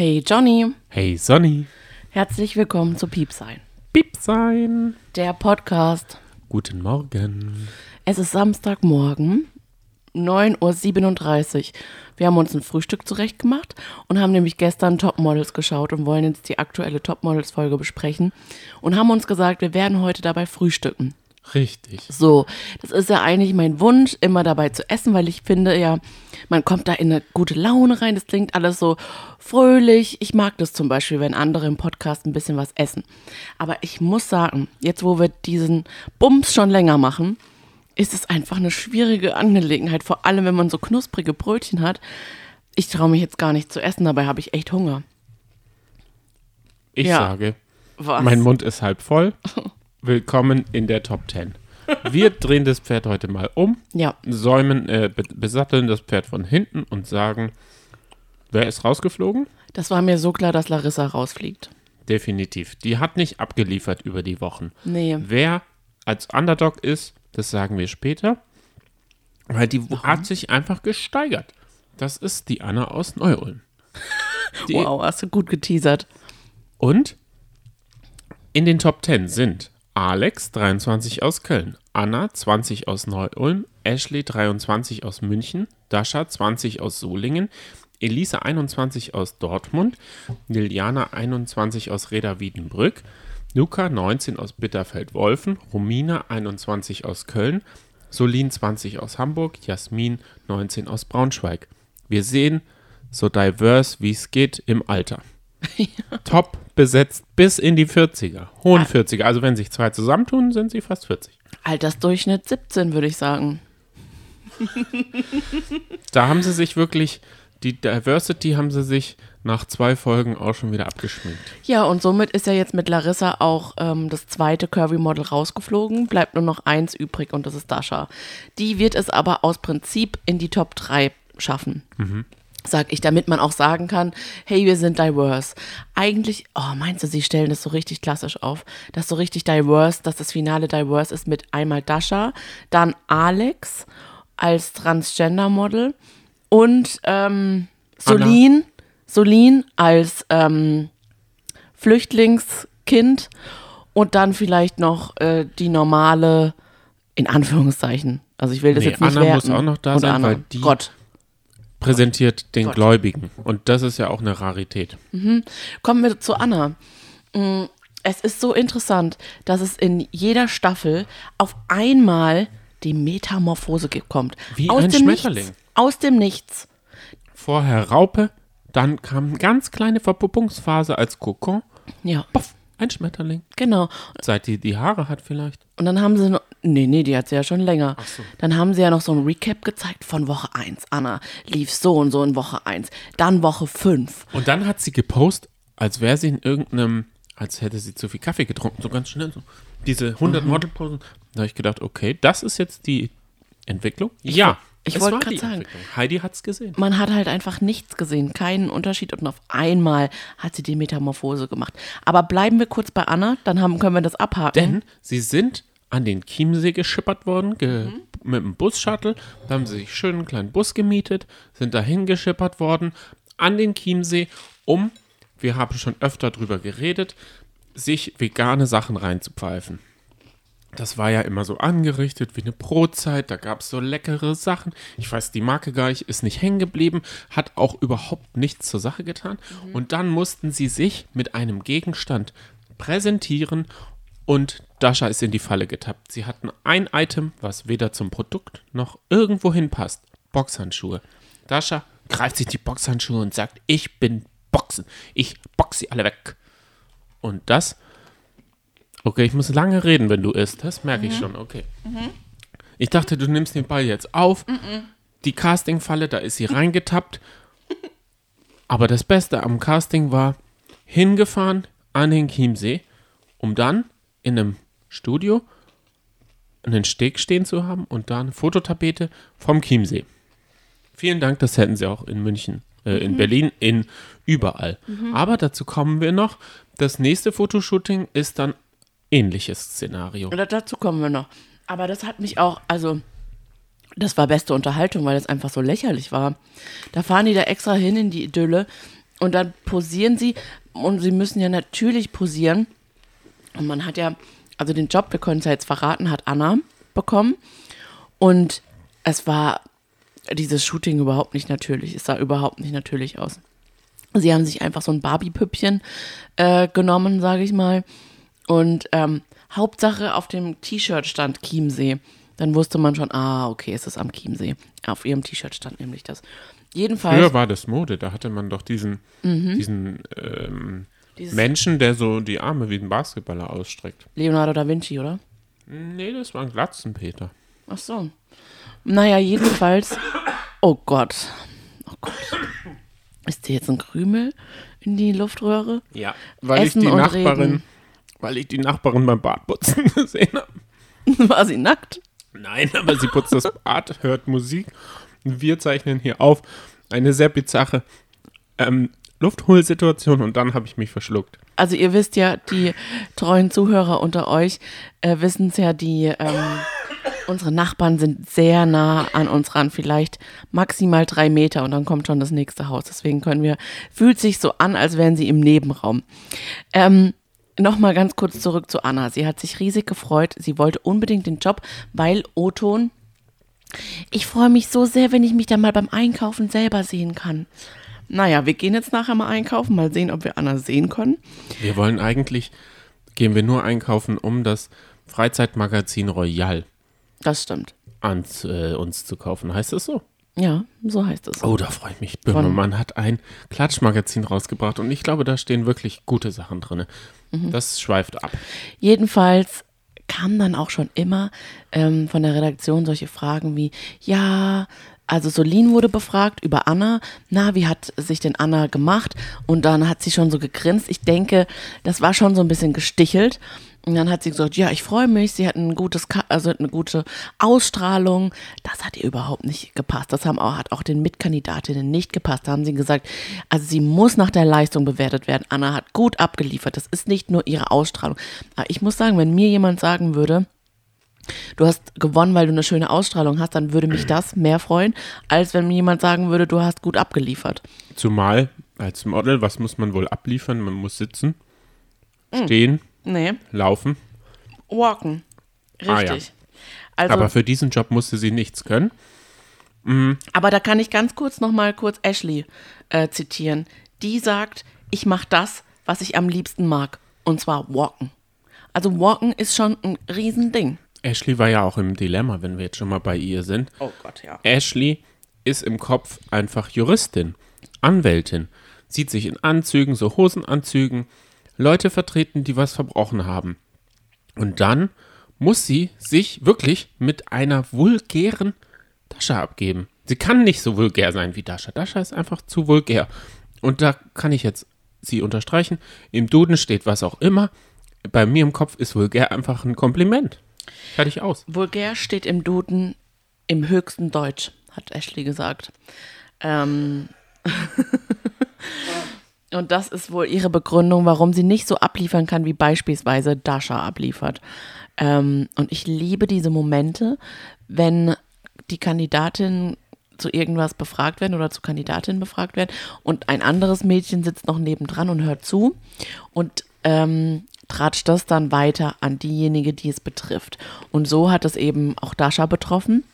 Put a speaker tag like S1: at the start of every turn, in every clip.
S1: Hey Johnny,
S2: Hey Sonny,
S1: herzlich willkommen zu Piep sein,
S2: Piep sein.
S1: der Podcast.
S2: Guten Morgen.
S1: Es ist Samstagmorgen, 9.37 Uhr. Wir haben uns ein Frühstück zurechtgemacht und haben nämlich gestern Topmodels geschaut und wollen jetzt die aktuelle Topmodels-Folge besprechen und haben uns gesagt, wir werden heute dabei frühstücken.
S2: Richtig.
S1: So, das ist ja eigentlich mein Wunsch, immer dabei zu essen, weil ich finde ja, man kommt da in eine gute Laune rein. Das klingt alles so fröhlich. Ich mag das zum Beispiel, wenn andere im Podcast ein bisschen was essen. Aber ich muss sagen, jetzt wo wir diesen Bums schon länger machen, ist es einfach eine schwierige Angelegenheit. Vor allem, wenn man so knusprige Brötchen hat. Ich traue mich jetzt gar nicht zu essen, dabei habe ich echt Hunger.
S2: Ich
S1: Ja.
S2: sage,
S1: Was?
S2: mein Mund ist halb voll. Willkommen in der Top 10. Wir drehen das Pferd heute mal um,
S1: ja,
S2: säumen, äh, be- besatteln das Pferd von hinten und sagen, wer ist rausgeflogen?
S1: das war mir so klar, dass Larissa rausfliegt.
S2: Definitiv. Die hat nicht abgeliefert über die Wochen.
S1: Nee.
S2: Wer als Underdog ist, das sagen wir später, weil die hat sich einfach gesteigert. Das ist die Anna aus Neu-Ulm.
S1: Wow, hast du gut geteasert.
S2: Und in den Top 10 sind Alex, 23 aus Köln, Anna, 20 aus Neu-Ulm, Ashley, 23 aus München, Dasha, 20 aus Solingen, Elisa, 21 aus Dortmund, Liliana, 21 aus Reda-Wiedenbrück, Luca, 19 aus Bitterfeld-Wolfen, Romina, 21 aus Köln, Solin, 20 aus Hamburg, Jasmin, 19 aus Braunschweig. Wir sehen so divers, wie es geht im Alter top besetzt bis in die 40er, hohen 40er. Also wenn sich zwei zusammentun, sind sie fast 40.
S1: Altersdurchschnitt 17, würde ich sagen.
S2: Da haben sie sich wirklich, die Diversity haben sie sich nach zwei Folgen auch schon wieder abgeschminkt.
S1: Ja, und somit ist ja jetzt mit Larissa auch ähm, das zweite Curvy-Model rausgeflogen. Bleibt nur noch eins übrig und das ist Dasha. Die wird es aber aus Prinzip in die Top 3 schaffen. Sag ich, damit man auch sagen kann, hey, wir sind diverse. Eigentlich, oh, meinst du, sie stellen das so richtig klassisch auf? Das so richtig diverse, dass das Finale diverse ist mit einmal Dasha, dann Alex als Transgender-Model und ähm, Solin, Solin als ähm, Flüchtlingskind und dann vielleicht noch äh, die normale, in Anführungszeichen. Also ich will das
S2: Nee,
S1: jetzt nicht
S2: Anna muss
S1: werten.
S2: auch noch da sein,
S1: Anna.
S2: weil die-
S1: Gott.
S2: Präsentiert den
S1: Gott.
S2: Gläubigen. Und das ist ja auch eine Rarität.
S1: Kommen wir zu Anna. Mm, Es ist so interessant, dass es in jeder Staffel auf einmal die Metamorphose kommt.
S2: Wie
S1: aus
S2: ein
S1: dem
S2: Schmetterling.
S1: Nichts. Aus dem Nichts.
S2: Vorher Raupe, dann kam eine ganz kleine Verpuppungsphase als Kokon.
S1: Ja,
S2: Poff, ein Schmetterling.
S1: genau.
S2: Seit die die Haare hat vielleicht.
S1: Und dann haben sie noch, nee, nee, die hat sie ja schon länger.
S2: so.
S1: Dann haben sie ja noch so ein Recap gezeigt von Woche 1. Anna lief so und so in Woche 1. Dann Woche 5.
S2: Und dann hat sie gepostet, als wäre sie in irgendeinem, als hätte sie zu viel Kaffee getrunken, so ganz schnell so. Diese 100
S1: Mhm.
S2: Modelposen. Da habe ich gedacht, okay, das ist jetzt die Entwicklung. ja,
S1: ich wollte
S2: die
S1: sagen.
S2: Heidi hat es gesehen.
S1: Man hat halt einfach nichts gesehen, keinen Unterschied und auf einmal hat sie die Metamorphose gemacht. Aber bleiben wir kurz bei Anna, dann haben, können wir das abhaken.
S2: Denn sie sind an den Chiemsee geschippert worden, ge
S1: Mhm.
S2: mit einem Bus-Shuttle. Da haben sie sich schön einen kleinen Bus gemietet, sind dahin geschippert worden, an den Chiemsee, um, wir haben schon öfter drüber geredet, sich vegane Sachen reinzupfeifen. Das war ja immer so angerichtet wie eine Brotzeit, da gab es so leckere Sachen. Ich weiß, die Marke gar nicht, ist nicht hängen geblieben, hat auch überhaupt nichts zur Sache getan. Und dann mussten sie sich mit einem Gegenstand präsentieren und Dasha ist in die Falle getappt. Sie hatten ein Item, was weder zum Produkt noch irgendwo hinpasst. Boxhandschuhe. Dasha greift sich die Boxhandschuhe und sagt, ich bin Boxen. Ich boxe sie alle weg. Und das Okay, ich muss lange reden, wenn du isst. Das merke ich schon. Okay. Ich dachte, du nimmst den Ball jetzt auf. Die Castingfalle, da ist sie reingetappt. Aber das Beste am Casting war hingefahren an den Chiemsee, um dann in einem Studio einen Steg stehen zu haben und da eine Fototapete vom Chiemsee. Vielen Dank, das hätten sie auch in München, äh, in Berlin, in überall. Aber dazu kommen wir noch. Das nächste Fotoshooting ist dann ähnliches Szenario.
S1: Oder dazu kommen wir noch. Aber das hat mich auch, also, das war beste Unterhaltung, weil es einfach so lächerlich war. Da fahren die da extra hin in die Idylle Und dann posieren sie und sie müssen ja natürlich posieren. Und man hat ja, also den Job, wir können es ja jetzt verraten, hat Anna bekommen. Und es war dieses Shooting überhaupt nicht natürlich. Es sah überhaupt nicht natürlich aus. Sie haben sich einfach so ein Barbie-Püppchen äh, genommen, sage ich mal. Und ähm, Hauptsache auf dem T-Shirt stand Chiemsee. Dann wusste man schon, ah, okay, es ist am Chiemsee. Auf ihrem T-Shirt stand nämlich das. Jedenfalls.
S2: Früher war das Mode, da hatte man doch diesen,
S1: Mhm.
S2: diesen ähm, Menschen, der so die Arme wie ein Basketballer ausstreckt.
S1: Leonardo da Vinci, oder?
S2: Nee, das war ein Glatzenpeter.
S1: Ach so. Naja, jedenfalls. Oh Gott. Oh Gott. Ist dir jetzt ein Krümel in die Luftröhre?
S2: Ja. Weil
S1: Essen
S2: ich die Nachbarin,
S1: reden.
S2: Weil ich die Nachbarin beim Badputzen gesehen habe.
S1: War sie nackt?
S2: Nein, aber sie putzt das Bad, hört Musik. Und wir zeichnen hier auf eine sehr bizarre ähm, Luftholsituation und dann habe ich mich verschluckt.
S1: Also ihr wisst ja, die treuen Zuhörer unter euch äh, wissen es ja, die ähm, unsere Nachbarn sind sehr nah an uns ran, vielleicht maximal drei Meter und dann kommt schon das nächste Haus. Deswegen können wir, fühlt sich so an, als wären sie im Nebenraum. Ähm, Nochmal ganz kurz zurück zu Anna. Sie hat sich riesig gefreut. Sie wollte unbedingt den Job, weil Oton. Ich freue mich so sehr, wenn ich mich dann mal beim Einkaufen selber sehen kann. Naja, wir gehen jetzt nachher mal einkaufen, mal sehen, ob wir Anna sehen können.
S2: Wir wollen eigentlich, gehen wir nur einkaufen, um das Freizeitmagazin Royal
S1: Das stimmt.
S2: ans, äh, uns zu kaufen. Heißt das so?
S1: Ja, so heißt es.
S2: Oh, da freue ich mich. Böhmermann hat ein Klatschmagazin rausgebracht und ich glaube, da stehen wirklich gute Sachen drin. Das schweift ab.
S1: Jedenfalls kamen dann auch schon immer ähm, von der Redaktion solche Fragen wie, ja, also Solin wurde befragt über Anna. Na, wie hat sich denn Anna gemacht? Und dann hat sie schon so gegrinst. Ich denke, das war schon so ein bisschen gestichelt. Und dann hat sie gesagt, ja, ich freue mich. Sie hat ein gutes, also eine gute Ausstrahlung. Das hat ihr überhaupt nicht gepasst. Das haben auch, hat auch den Mitkandidatinnen nicht gepasst. Da haben sie gesagt, also sie muss nach der Leistung bewertet werden. Anna hat gut abgeliefert. Das ist nicht nur ihre Ausstrahlung. Aber ich muss sagen, wenn mir jemand sagen würde, du hast gewonnen, weil du eine schöne Ausstrahlung hast, dann würde mich das mehr freuen, als wenn mir jemand sagen würde, du hast gut abgeliefert.
S2: Zumal als Model, was muss man wohl abliefern? Man muss sitzen, stehen,
S1: Nee,
S2: laufen.
S1: walken.
S2: Ah, ja.
S1: Richtig. Also,
S2: Aber
S1: aber,
S2: für diesen Job musste sie nichts können.
S1: da kann ich ganz kurz nochmal kurz Ashley äh, zitieren. Die sagt, ich mache das, was ich am liebsten mag. Und zwar walken. Also walken ist schon ein Riesending.
S2: Ashley war ja auch im Dilemma, wenn wir jetzt schon mal bei ihr sind.
S1: Oh Gott, ja.
S2: Ashley ist im Kopf einfach Juristin, Anwältin, sieht sich in Anzügen, so Hosenanzügen, Leute vertreten, die was verbrochen haben. Und dann muss sie sich wirklich mit einer vulgären Dasha abgeben. Sie kann nicht so vulgär sein wie Dasha. Dasha ist einfach zu vulgär. Und da kann ich jetzt sie unterstreichen. Im Duden steht was auch immer. Bei mir im Kopf ist vulgär einfach ein Kompliment. Fertig aus.
S1: Vulgär steht im Duden im höchsten Deutsch, hat Ashley gesagt. Ähm Und das ist wohl ihre Begründung, warum sie nicht so abliefern kann, wie beispielsweise Dasha abliefert. Ähm, und ich liebe diese Momente, wenn die Kandidatinnen zu irgendwas befragt werden oder zu Kandidatinnen befragt werden und ein anderes Mädchen sitzt noch nebendran und hört zu und ähm, tratscht das dann weiter an diejenige, die es betrifft. Und so hat es eben auch Dasha betroffen.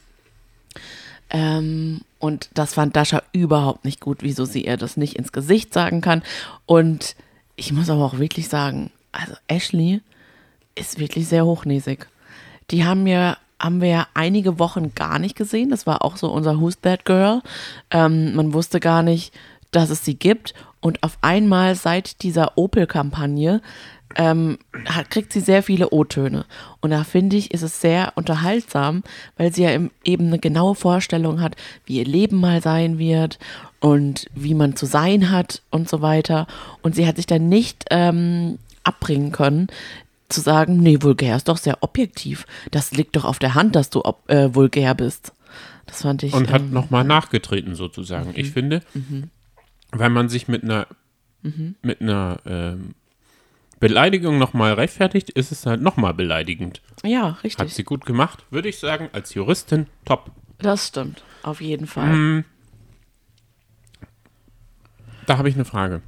S1: Ähm, und das fand Dasha überhaupt nicht gut, wieso sie ihr das nicht ins Gesicht sagen kann. Und ich muss aber auch wirklich sagen, also Ashley ist wirklich sehr hochnäsig. Die haben mir haben wir ja einige Wochen gar nicht gesehen. Das war auch so unser Who's That Girl. Ähm, man wusste gar nicht, dass es sie gibt. Und auf einmal seit dieser Opel-Kampagne ähm, hat, kriegt sie sehr viele O-Töne. Und da finde ich, ist es sehr unterhaltsam, weil sie ja eben eine genaue Vorstellung hat, wie ihr Leben mal sein wird und wie man zu sein hat und so weiter. Und sie hat sich dann nicht ähm, abbringen können, zu sagen, nee, vulgär ist doch sehr objektiv. Das liegt doch auf der Hand, dass du ob, äh, vulgär bist. Das fand ich.
S2: Und hat
S1: ähm,
S2: nochmal nachgetreten sozusagen. Ich finde, wenn man sich mit einer, mit einer ähm, Beleidigung nochmal rechtfertigt, ist es halt nochmal beleidigend.
S1: Ja,
S2: Hat
S1: richtig.
S2: sie gut gemacht, würde ich sagen, als Juristin top.
S1: Das stimmt. Auf jeden Fall.
S2: Mhm. Da habe ich eine Frage.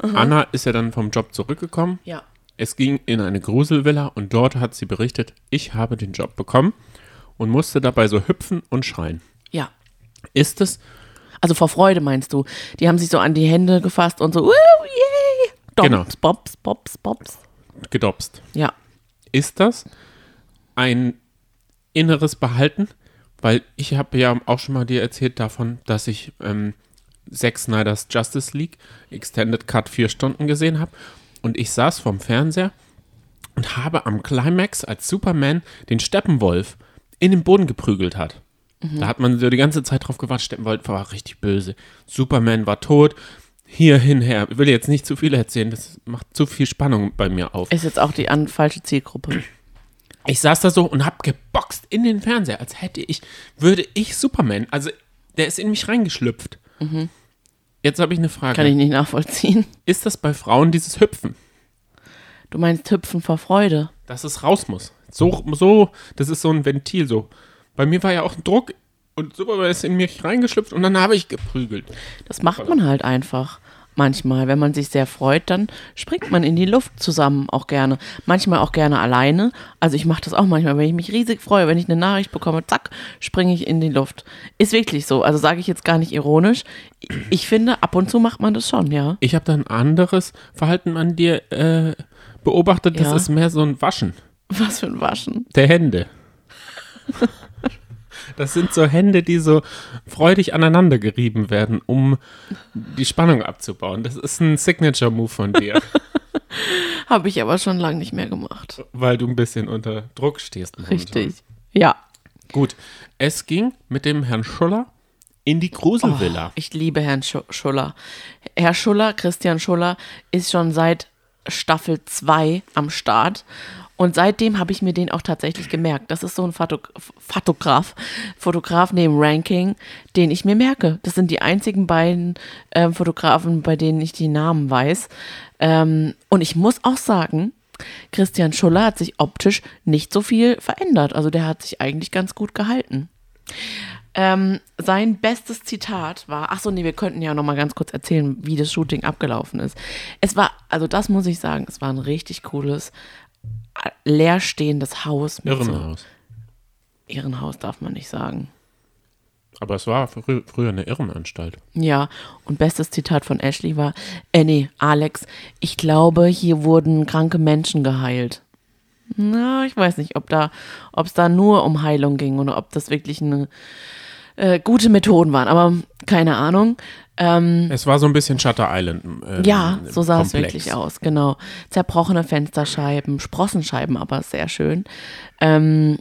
S2: Anna ist ja dann vom Job zurückgekommen.
S1: Ja.
S2: Es ging in eine Gruselvilla und dort hat sie berichtet, ich habe den Job bekommen und musste dabei so hüpfen und schreien.
S1: Ja.
S2: Ist es,
S1: Also vor Freude meinst du. Die haben sich so an die Hände gefasst und so, Woo, yay! Doms,
S2: Genau.
S1: Bobs, Bobs, Bobs.
S2: gedopst?
S1: Ja.
S2: Ist das ein inneres Behalten? Weil ich habe ja auch schon mal dir erzählt davon, dass ich ähm, Zack Snyder's Justice League Extended Cut vier Stunden gesehen habe. Und ich saß vorm Fernseher und habe am Climax, als Superman den Steppenwolf in den Boden geprügelt hat. Da hat man so die ganze Zeit drauf gewartet. Steppenwolf war richtig böse. Superman war tot. Hier, hinher. Ich will jetzt nicht zu viel erzählen. Das macht zu viel Spannung bei mir auf.
S1: Ist jetzt auch die an, falsche Zielgruppe.
S2: Ich saß da so und hab geboxt in den Fernseher, als hätte ich, würde ich Superman, also der ist in mich reingeschlüpft. Jetzt habe ich eine Frage.
S1: Kann ich nicht nachvollziehen.
S2: ist das bei Frauen dieses Hüpfen,
S1: Du meinst Hüpfen vor Freude.
S2: dass es raus muss? So, so, das ist so ein Ventil so. Bei mir war ja auch ein Druck und Superman ist in mich reingeschlüpft und dann habe ich geprügelt.
S1: Das macht man halt einfach. Manchmal, wenn man sich sehr freut, dann springt man in die Luft zusammen auch gerne. Manchmal auch gerne alleine. Also ich mache das auch manchmal, wenn ich mich riesig freue, wenn ich eine Nachricht bekomme, zack, springe ich in die Luft. Ist wirklich so. Also sage ich jetzt gar nicht ironisch. Ich finde, ab und zu macht man das schon, ja.
S2: Ich habe da ein anderes Verhalten an dir äh, beobachtet, das
S1: Ja.
S2: ist mehr so ein Waschen
S1: Was für ein Waschen.
S2: der Hände. Das sind so Hände, die so freudig aneinander gerieben werden, um die Spannung abzubauen. Das ist ein Signature-Move von dir,
S1: Habe ich aber schon lange nicht mehr gemacht.
S2: weil du ein bisschen unter Druck stehst. momentan.
S1: Richtig. Ja.
S2: Gut, es ging mit dem Herrn Schuller in die Gruselvilla.
S1: Ich liebe Herrn Schu- Schuller. Herr Schuller, Christian Schuller, ist schon seit Staffel 2 am Start. Und seitdem habe ich mir den auch tatsächlich gemerkt. Das ist so ein Fotok Fotograf, Fotograf neben Ranking, den ich mir merke. Das sind die einzigen beiden ähm, Fotografen, bei denen ich die Namen weiß. Ähm, und ich muss auch sagen, Christian Schuller hat sich optisch nicht so viel verändert. Also der hat sich eigentlich ganz gut gehalten. Ähm, sein bestes Zitat war, ach so, nee, wir könnten ja noch mal ganz kurz erzählen, wie das Shooting abgelaufen ist. Es war, also das muss ich sagen, es war ein richtig cooles, äh, leerstehendes Haus. mit so-
S2: Irrenhaus.
S1: Irrenhaus darf man nicht sagen.
S2: Aber es war frü früher eine Irrenanstalt.
S1: Ja, und bestes Zitat von Ashley war, äh, nee, Alex, ich glaube, hier wurden kranke Menschen geheilt. Na, ich weiß nicht, ob da, ob es da nur um Heilung ging oder ob das wirklich eine äh, gute Methoden waren, aber keine Ahnung. Ähm,
S2: Es war so ein bisschen Shutter Island. ähm,
S1: ja, so sah es
S2: Komplex.
S1: wirklich aus, genau. Zerbrochene Fensterscheiben, Sprossenscheiben, aber sehr schön. Ähm,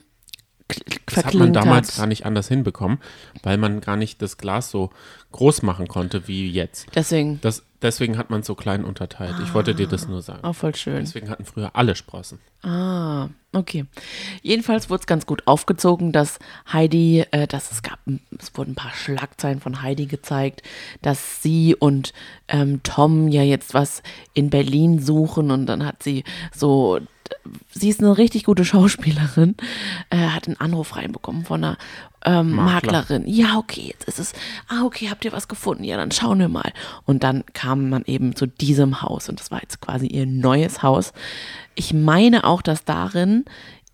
S2: Das hat man damals gar nicht anders hinbekommen, weil man gar nicht das Glas so groß machen konnte wie jetzt.
S1: Deswegen,
S2: Das, deswegen hat man es so klein unterteilt. Ich wollte dir das nur sagen.
S1: auch voll schön.
S2: Deswegen hatten früher alle Sprossen.
S1: Ah, okay. Jedenfalls wurde es ganz gut aufgezogen, dass Heidi, äh, dass es gab, es wurden ein paar Schlagzeilen von Heidi gezeigt, dass sie und ähm, Tom ja jetzt was in Berlin suchen und dann hat sie so, sie ist eine richtig gute Schauspielerin, äh, hat einen Anruf reinbekommen von einer ähm,
S2: Makler.
S1: Maklerin. Ja, okay, jetzt ist es, ah, okay, habt ihr was gefunden? Ja, dann schauen wir mal. Und dann kam man eben zu diesem Haus und das war jetzt quasi ihr neues Haus. Ich meine auch, dass darin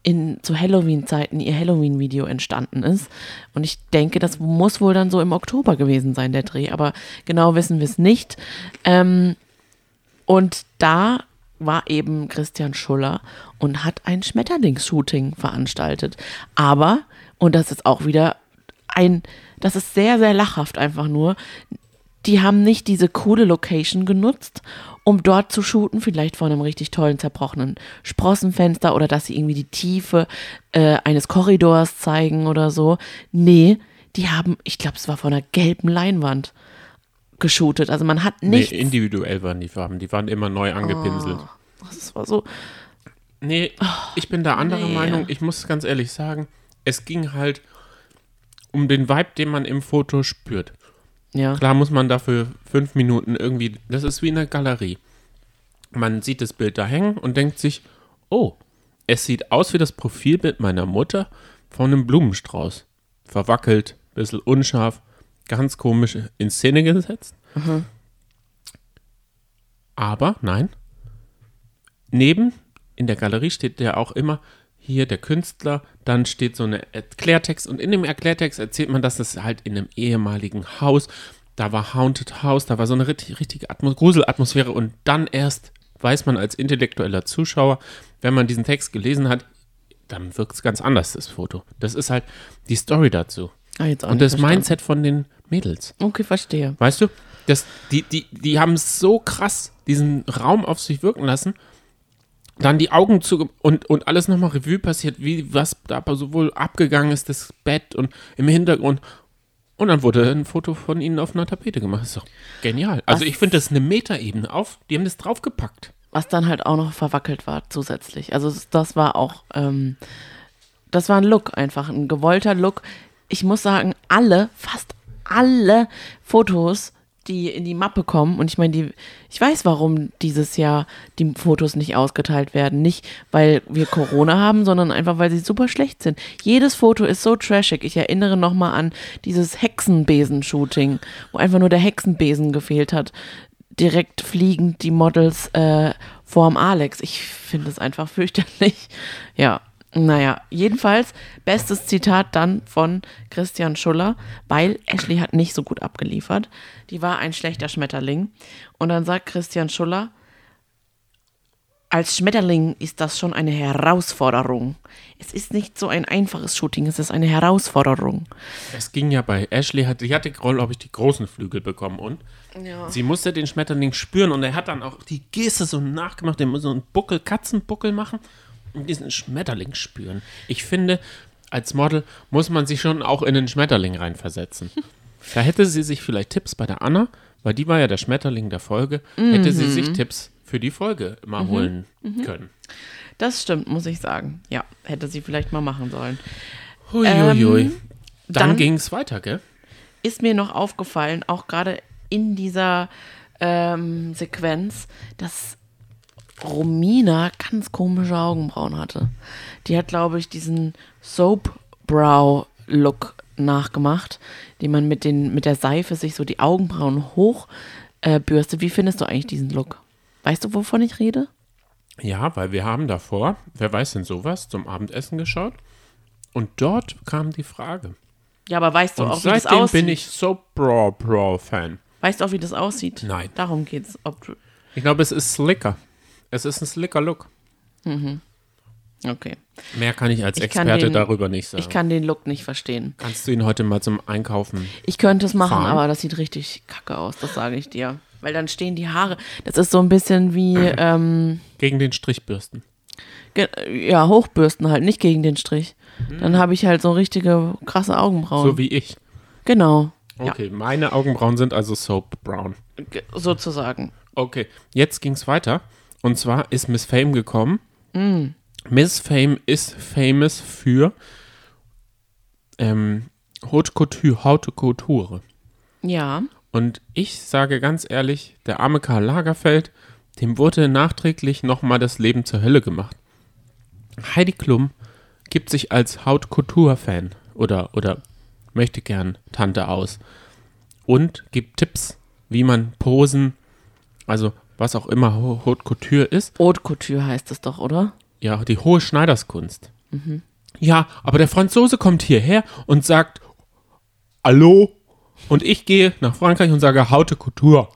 S1: in, zu Halloween-Zeiten ihr Halloween-Video entstanden ist. Und ich denke, das muss wohl dann so im Oktober gewesen sein, der Dreh. Aber genau wissen wir es nicht. Ähm, und da war eben Christian Schuller und hat ein Schmetterlingsshooting veranstaltet. Aber, und das ist auch wieder ein, das ist sehr, sehr lachhaft einfach nur, die haben nicht diese coole Location genutzt, um dort zu shooten, vielleicht vor einem richtig tollen zerbrochenen Sprossenfenster oder dass sie irgendwie die Tiefe äh, eines Korridors zeigen oder so. Nee, die haben, ich glaube, es war vor einer gelben Leinwand geshootet. Also man hat
S2: Nee,
S1: nichts.
S2: individuell waren die Farben. Die waren immer neu angepinselt.
S1: das war so,
S2: Nee, ich bin da anderer
S1: nee.
S2: Meinung. Ich muss ganz ehrlich sagen, es ging halt um den Vibe, den man im Foto spürt.
S1: ja.
S2: Klar muss man dafür fünf Minuten irgendwie, das ist wie in einer Galerie. Man sieht das Bild da hängen und denkt sich, oh, es sieht aus wie das Profilbild meiner Mutter von einem Blumenstrauß. Verwackelt, bisschen unscharf, ganz komisch in Szene gesetzt. Aber nein, neben in der Galerie steht ja auch immer hier der Künstler, dann steht so ein Erklärtext und in dem Erklärtext erzählt man, dass es halt in einem ehemaligen Haus, da war Haunted House, da war so eine richtig, richtige Atmos Gruselatmosphäre und dann erst weiß man als intellektueller Zuschauer, wenn man diesen Text gelesen hat, dann wirkt es ganz anders, das Foto. Das ist halt die Story dazu.
S1: Ah, jetzt auch
S2: Und das
S1: verstanden.
S2: Mindset von den Mädels.
S1: Okay, verstehe.
S2: Weißt du, das, die, die, die haben so krass diesen Raum auf sich wirken lassen, dann die Augen zu und, und alles nochmal Revue passiert, wie was da sowohl abgegangen ist, das Bett und im Hintergrund. Und dann wurde ein Foto von ihnen auf einer Tapete gemacht. Das ist doch genial. Also
S1: Was-
S2: ich finde das eine Metaebene auf, die haben das draufgepackt.
S1: Was dann halt auch noch verwackelt war zusätzlich. Also das- das war auch, ähm, das war ein Look einfach, ein gewollter Look. Ich muss sagen, alle, fast alle Fotos, die in die Mappe kommen, und ich meine, die, ich weiß, warum dieses Jahr die Fotos nicht ausgeteilt werden. Nicht, weil wir Corona haben, sondern einfach, weil sie super schlecht sind. Jedes Foto ist so trashig. Ich erinnere nochmal an dieses Hexenbesen-Shooting, wo einfach nur der Hexenbesen gefehlt hat. Direkt fliegen die Models äh, vorm Alex. Ich finde es einfach fürchterlich. Ja, naja, jedenfalls bestes Zitat dann von Christian Schuller, weil Ashley hat nicht so gut abgeliefert. Die war ein schlechter Schmetterling. Und dann sagt Christian Schuller, als Schmetterling ist das schon eine Herausforderung. Es ist nicht so ein einfaches Shooting, es ist eine Herausforderung.
S2: Es ging ja bei Ashley, hat, die hatte, glaube ich, die großen Flügel bekommen und
S1: Ja.
S2: sie musste den Schmetterling spüren und er hat dann auch die Geste so nachgemacht, der muss so einen Buckel, Katzenbuckel machen diesen Schmetterling spüren. Ich finde, als Model muss man sich schon auch in den Schmetterling reinversetzen. Da hätte sie sich vielleicht Tipps bei der Anna, weil die war ja der Schmetterling der Folge, hätte sie sich Tipps für die Folge immer holen können.
S1: Das stimmt, muss ich sagen. Ja, hätte sie vielleicht mal machen sollen.
S2: Huiuiui.
S1: Ähm,
S2: dann
S1: dann-
S2: ging es weiter, gell?
S1: ist mir noch aufgefallen, auch gerade in dieser ähm, Sequenz, dass Romina ganz komische Augenbrauen hatte. Die hat, glaube ich, diesen Soap-Brow-Look nachgemacht, den man mit, den, mit der Seife sich so die Augenbrauen hoch äh. Wie findest du eigentlich diesen Look? Weißt du, wovon ich rede?
S2: Ja, weil wir haben davor, wer weiß denn sowas, zum Abendessen geschaut. Und dort kam die Frage.
S1: Ja, aber weißt du
S2: Und
S1: auch, wie das
S2: seitdem
S1: aussieht?
S2: bin ich so Bro Bro Fan.
S1: Weißt du auch, wie das aussieht?
S2: Nein.
S1: Darum geht's. Ob
S2: Ich glaube, es ist slicker. Es ist ein slicker Look.
S1: okay.
S2: Mehr kann ich als
S1: Ich
S2: Experte
S1: den-
S2: darüber nicht sagen.
S1: Ich kann den Look nicht verstehen.
S2: Kannst du ihn heute mal zum Einkaufen?
S1: Ich könnte es machen,
S2: Fahren?
S1: aber das sieht richtig kacke aus, das sage ich dir. Weil dann stehen die Haare. Das ist so ein bisschen wie, ähm,
S2: Gegen den Strich bürsten.
S1: ge- ja, Hochbürsten halt, nicht gegen den Strich. Dann habe ich halt so richtige krasse Augenbrauen.
S2: So wie ich.
S1: genau.
S2: Okay, meine Augenbrauen sind also Soap Brown.
S1: Ja, ge- sozusagen.
S2: Okay, jetzt ging es weiter. Und zwar ist Miss Fame gekommen.
S1: Mm.
S2: Miss Fame ist famous für ähm, Haute Couture. Haute Couture.
S1: Ja.
S2: Und ich sage ganz ehrlich, der arme Karl Lagerfeld, dem wurde nachträglich nochmal das Leben zur Hölle gemacht. Heidi Klum gibt sich als Haute Couture-Fan oder, oder möchte gern Tante aus und gibt Tipps, wie man Posen, also was auch immer Haute Couture ist,
S1: Haute Couture heißt es doch, oder?
S2: ja, die hohe Schneiderskunst. Ja, aber der Franzose kommt hierher und sagt, Hallo? Und ich gehe nach Frankreich und sage Haute Couture.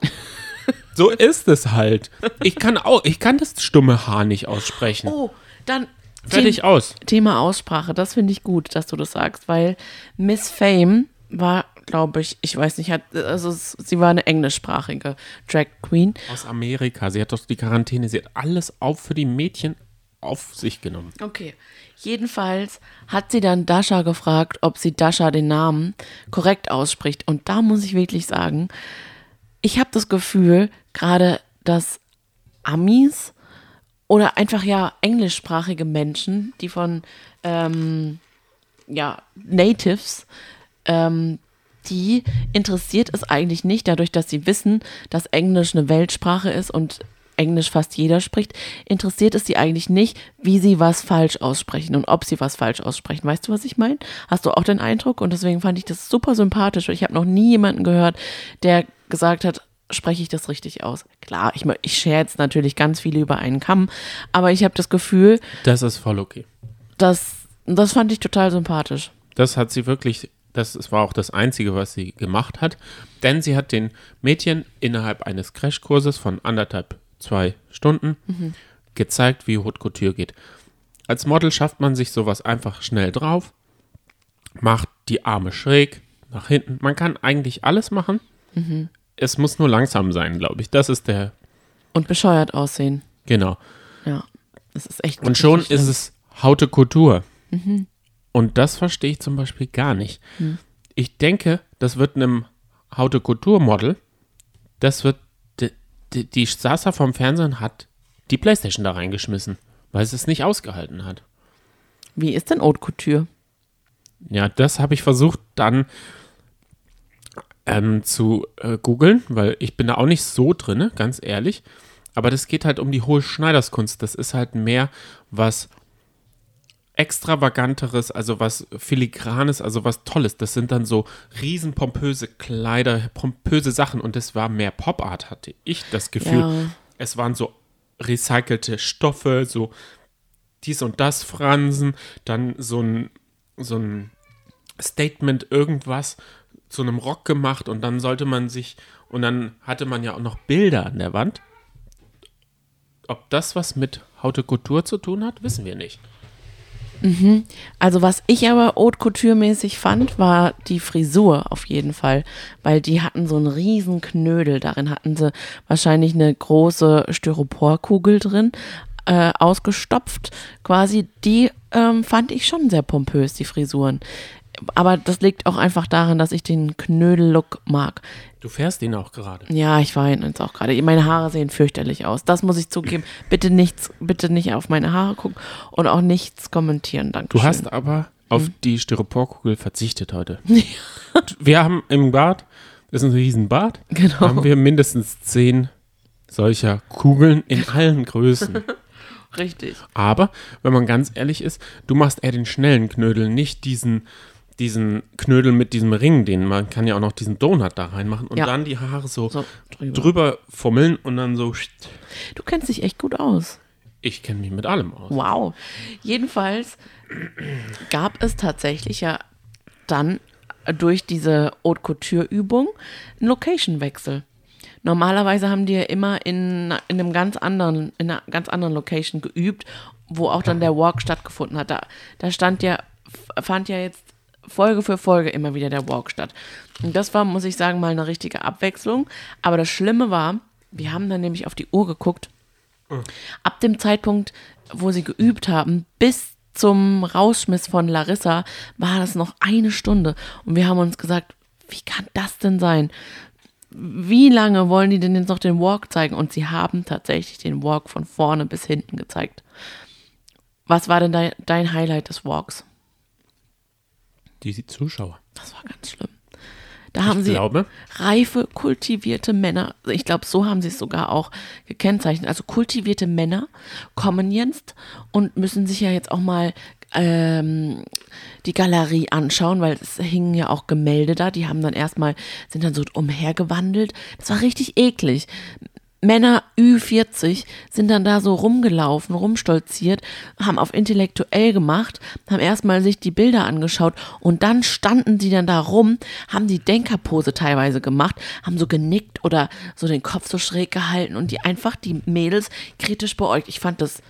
S2: so ist es halt. Ich kann auch, ich kann das stumme H nicht aussprechen.
S1: Oh, dann
S2: Fertig aus.
S1: Thema Aussprache, das finde ich gut, dass du das sagst, weil Miss Fame war, glaube ich, ich weiß nicht, hat, also sie war eine englischsprachige Drag Queen.
S2: Aus Amerika. Sie hat doch die Quarantäne, sie hat alles auf für die Mädchen auf sich genommen.
S1: Okay. Jedenfalls hat sie dann Dasha gefragt, ob sie Dasha den Namen korrekt ausspricht. Und da muss ich wirklich sagen, ich habe das Gefühl, gerade dass Amis oder einfach ja englischsprachige Menschen, die von ähm, ja, Natives, ähm, die interessiert es eigentlich nicht, dadurch, dass sie wissen, dass Englisch eine Weltsprache ist und Englisch fast jeder spricht, interessiert es sie eigentlich nicht, wie sie was falsch aussprechen und ob sie was falsch aussprechen. Weißt du, was ich meine? Hast du auch den Eindruck? Und deswegen fand ich das super sympathisch. Ich habe noch nie jemanden gehört, der gesagt hat, spreche ich das richtig aus? Klar, ich, ich schere jetzt natürlich ganz viele über einen Kamm, aber ich habe das Gefühl,
S2: Das ist voll okay.
S1: dass das fand ich total sympathisch.
S2: Das hat sie wirklich, das ist- war auch das Einzige, was sie gemacht hat. Denn sie hat den Mädchen innerhalb eines Crashkurses von anderthalb, zwei Stunden gezeigt, wie Haute Couture geht. Als Model schafft man sich sowas einfach schnell drauf, macht die Arme schräg nach hinten. Man kann eigentlich alles machen. Es muss nur langsam sein, glaube ich. Das ist der,
S1: Und bescheuert aussehen.
S2: genau.
S1: Ja. Das ist echt.
S2: Und schon ist es Haute Couture. Und das verstehe ich zum Beispiel gar nicht. Ich denke, das wird einem Haute Couture Model, das wird, die, die, die saß da vom Fernsehen hat die Playstation da reingeschmissen, weil sie es nicht ausgehalten hat.
S1: Wie ist denn Haute Couture?
S2: Ja, das habe ich versucht dann ähm, zu äh, googeln, weil ich bin da auch nicht so drin, ganz ehrlich. Aber das geht halt um die hohe Schneiderskunst. Das ist halt mehr was extravaganteres, also was filigranes, also was Tolles. Das sind dann so riesen pompöse Kleider, pompöse Sachen und das war mehr Pop Art, hatte ich das Gefühl.
S1: Ja.
S2: Es waren so recycelte Stoffe, so dies und das Fransen, dann so ein, so ein Statement irgendwas zu einem Rock gemacht und dann sollte man sich, und dann hatte man ja auch noch Bilder an der Wand. Ob das was mit Haute Couture zu tun hat, wissen wir nicht.
S1: Also was ich aber Haute Couture-mäßig fand, war die Frisur auf jeden Fall, weil die hatten so einen riesen Knödel. Darin hatten sie wahrscheinlich eine große Styroporkugel drin, äh, ausgestopft. Quasi, die ähm, fand ich schon sehr pompös, die Frisuren. Aber das liegt auch einfach daran, dass ich den Knödel-Look mag.
S2: Du fährst ihn auch gerade.
S1: Ja, ich weine jetzt auch gerade. Meine Haare sehen fürchterlich aus. Das muss ich zugeben. Bitte nichts, bitte nicht auf meine Haare gucken und auch nichts kommentieren. Danke.
S2: Du hast aber auf die Styroporkugel verzichtet heute. Wir haben im Bad, das ist ein Riesenbad,
S1: Genau.
S2: haben wir mindestens zehn solcher Kugeln in allen Größen.
S1: Richtig.
S2: Aber, wenn man ganz ehrlich ist, du machst eher den schnellen Knödel, nicht diesen, diesen Knödel mit diesem Ring, den man kann ja auch noch diesen Donut da reinmachen und
S1: Ja.
S2: dann die Haare so,
S1: So, drüber.
S2: drüber fummeln und dann so.
S1: Du kennst dich echt gut aus.
S2: Ich kenne mich mit allem aus.
S1: Wow. Jedenfalls gab es tatsächlich ja dann durch diese Haute Couture-Übung einen Location-Wechsel. Normalerweise haben die ja immer in, in einem ganz anderen, in einer ganz anderen Location geübt, wo auch dann der Walk stattgefunden hat. Da, da stand ja, fand ja jetzt Folge für Folge immer wieder der Walk statt. Und das war, muss ich sagen, mal eine richtige Abwechslung. Aber das Schlimme war, wir haben dann nämlich auf die Uhr geguckt. Ab dem Zeitpunkt, wo sie geübt haben, bis zum Rausschmiss von Larissa, war das noch eine Stunde. Und wir haben uns gesagt, wie kann das denn sein? Wie lange wollen die denn jetzt noch den Walk zeigen? Und sie haben tatsächlich den Walk von vorne bis hinten gezeigt. Was war denn dein, dein Highlight des Walks?
S2: Die Zuschauer.
S1: Das war ganz schlimm. Da haben
S2: Ich
S1: sie
S2: glaube,
S1: reife, kultivierte Männer, ich glaube, so haben sie es sogar auch gekennzeichnet. Also kultivierte Männer kommen jetzt und müssen sich ja jetzt auch mal ähm, die Galerie anschauen, weil es hingen ja auch Gemälde da. Die haben dann erstmal, sind dann so umhergewandelt. Das war richtig eklig. Männer Ü40 sind dann da so rumgelaufen, rumstolziert, haben auf intellektuell gemacht, haben erstmal sich die Bilder angeschaut und dann standen sie dann da rum, haben die Denkerpose teilweise gemacht, haben so genickt oder so den Kopf so schräg gehalten und die einfach die Mädels kritisch beäugt. Ich fand das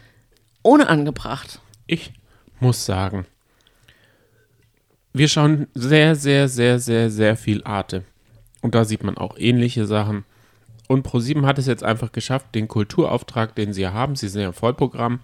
S1: unangebracht.
S2: ich muss sagen, wir schauen sehr, sehr, sehr, sehr, sehr viel Arte. Und da sieht man auch ähnliche Sachen. Und ProSieben hat es jetzt einfach geschafft, den Kulturauftrag, den sie haben, sie sind ja im Vollprogramm,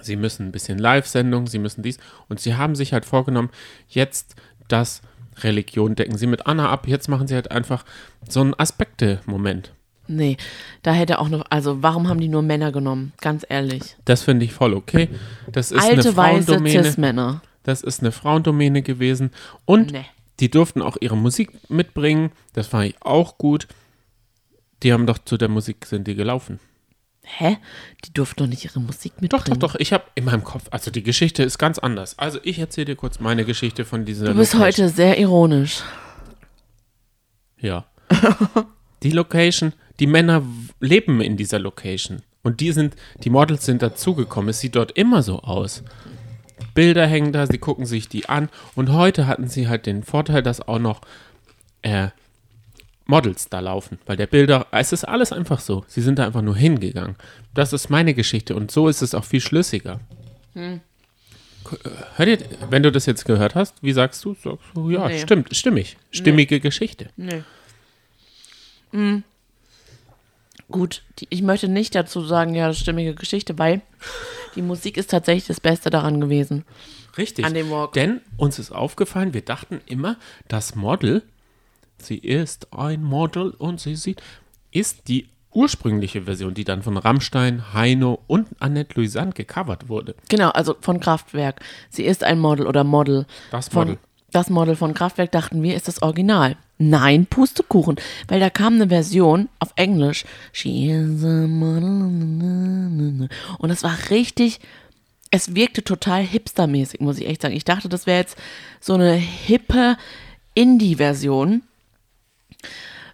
S2: sie müssen ein bisschen Live-Sendung, sie müssen dies, und sie haben sich halt vorgenommen, jetzt das Religion decken sie mit Anna ab, jetzt machen sie halt einfach so einen Aspekte-Moment.
S1: Nee, da hätte auch noch, also warum haben die nur Männer genommen? Ganz ehrlich.
S2: Das finde ich voll okay. Das ist eine
S1: Alte, weiße
S2: Frauendomäne.
S1: Cis-Männer.
S2: Das ist eine Frauendomäne gewesen. Und
S1: Nee.
S2: die durften auch ihre Musik mitbringen. Das fand ich auch gut. Die haben doch zu der Musik sind die gelaufen.
S1: Hä? Die durften doch nicht ihre Musik
S2: Doch,
S1: mitbringen.
S2: doch, doch. Ich habe in meinem Kopf, also die Geschichte ist ganz anders. Also ich erzähle dir kurz meine Geschichte von dieser.
S1: Du bist
S2: Location.
S1: heute sehr ironisch.
S2: Ja. Die Location, die Männer leben in dieser Location. Und die sind, die Models sind dazugekommen. Es sieht dort immer so aus. Bilder hängen da, sie gucken sich die an. Und heute hatten sie halt den Vorteil, dass auch noch äh, Models da laufen. Weil der Bilder, es ist alles einfach so. Sie sind da einfach nur hingegangen. Das ist meine Geschichte und so ist es auch viel schlüssiger. K- äh, Hör dir, wenn du das jetzt gehört hast, wie sagst du? Sagst du ja,
S1: Nee.
S2: stimmt, stimmig. Stimmige Geschichte.
S1: Nee. Hm. Gut, die, ich möchte nicht dazu sagen, ja, stimmige Geschichte, weil die Musik ist tatsächlich das Beste daran gewesen.
S2: Richtig.
S1: An dem Walk.
S2: Denn uns ist aufgefallen, wir dachten immer, das Model, sie ist ein Model und sie sieht, ist die ursprüngliche Version, die dann von Rammstein, Heino und Annette Louisanne gecovert wurde.
S1: Genau, also von Kraftwerk. Sie ist ein Model oder Model.
S2: Das
S1: von,
S2: Model.
S1: Das Model von Kraftwerk dachten wir, ist das Original. Nein, Pustekuchen. Weil da kam eine Version auf Englisch. She is a model. Und das war richtig, es wirkte total hipstermäßig, muss ich echt sagen. Ich dachte, das wäre jetzt so eine hippe Indie-Version